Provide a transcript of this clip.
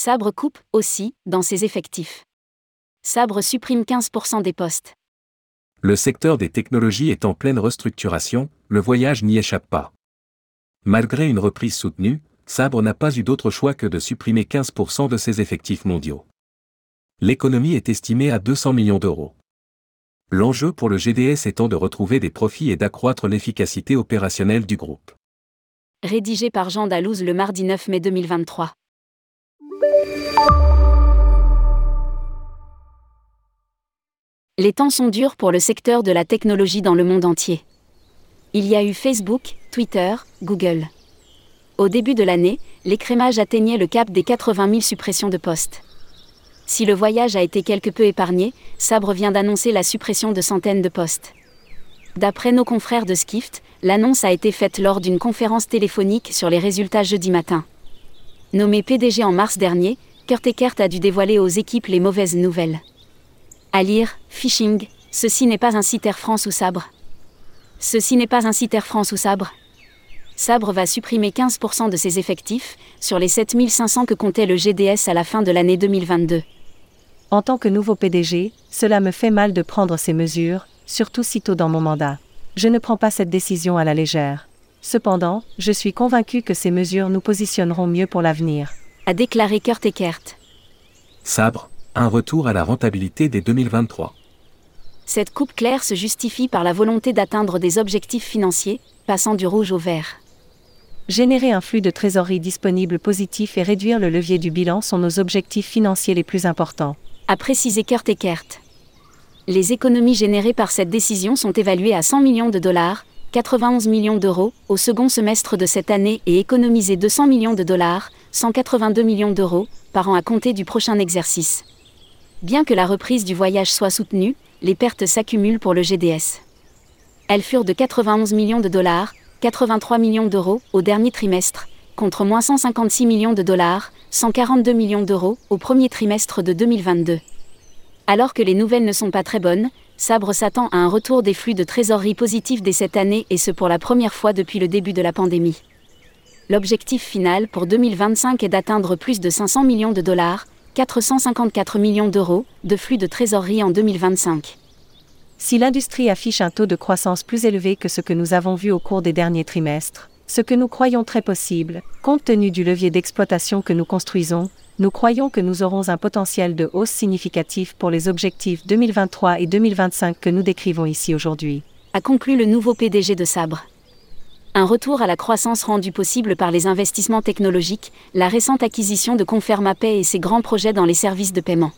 Sabre coupe, aussi, dans ses effectifs. Sabre supprime 15% des postes. Le secteur des technologies est en pleine restructuration, le voyage n'y échappe pas. Malgré une reprise soutenue, Sabre n'a pas eu d'autre choix que de supprimer 15% de ses effectifs mondiaux. L'économie est estimée à 200 millions d'euros. L'enjeu pour le GDS étant de retrouver des profits et d'accroître l'efficacité opérationnelle du groupe. Rédigé par Jean Dalouse le mardi 9 mai 2023. Les temps sont durs pour le secteur de la technologie dans le monde entier. Il y a eu Facebook, Twitter, Google. Au début de l'année, l'écrémage atteignait le cap des 80 000 suppressions de postes. Si le voyage a été quelque peu épargné, Sabre vient d'annoncer la suppression de centaines de postes. D'après nos confrères de Skift, l'annonce a été faite lors d'une conférence téléphonique sur les résultats jeudi matin. Nommé PDG en mars dernier, Kurt Eckert a dû dévoiler aux équipes les mauvaises nouvelles. À lire, phishing, ceci n'est pas un site Air France ou Sabre. Ceci n'est pas un site Air France ou Sabre. Sabre va supprimer 15% de ses effectifs, sur les 7500 que comptait le GDS à la fin de l'année 2022. En tant que nouveau PDG, cela me fait mal de prendre ces mesures, surtout si tôt dans mon mandat. Je ne prends pas cette décision à la légère. Cependant, je suis convaincu que ces mesures nous positionneront mieux pour l'avenir. A déclaré Kurt Eckert. Sabre, un retour à la rentabilité dès 2023. Cette coupe claire se justifie par la volonté d'atteindre des objectifs financiers, passant du rouge au vert. Générer un flux de trésorerie disponible positif et réduire le levier du bilan sont nos objectifs financiers les plus importants. A précisé Kurt Eckert. Les économies générées par cette décision sont évaluées à 100 millions de dollars, 91 millions d'euros, au second semestre de cette année et économiser 200 millions de dollars, 182 millions d'euros, par an à compter du prochain exercice. Bien que la reprise du voyage soit soutenue, les pertes s'accumulent pour le GDS. Elles furent de 91 millions de dollars, 83 millions d'euros, au dernier trimestre, contre moins 156 millions de dollars, 142 millions d'euros, au premier trimestre de 2022. Alors que les nouvelles ne sont pas très bonnes, Sabre s'attend à un retour des flux de trésorerie positifs dès cette année et ce pour la première fois depuis le début de la pandémie. L'objectif final pour 2025 est d'atteindre plus de 500 millions de dollars, 454 millions d'euros, de flux de trésorerie en 2025. Si l'industrie affiche un taux de croissance plus élevé que ce que nous avons vu au cours des derniers trimestres, ce que nous croyons très possible, compte tenu du levier d'exploitation que nous construisons, nous croyons que nous aurons un potentiel de hausse significatif pour les objectifs 2023 et 2025 que nous décrivons ici aujourd'hui. A conclu le nouveau PDG de Sabre. Un retour à la croissance rendu possible par les investissements technologiques, la récente acquisition de Conferma Pay et ses grands projets dans les services de paiement.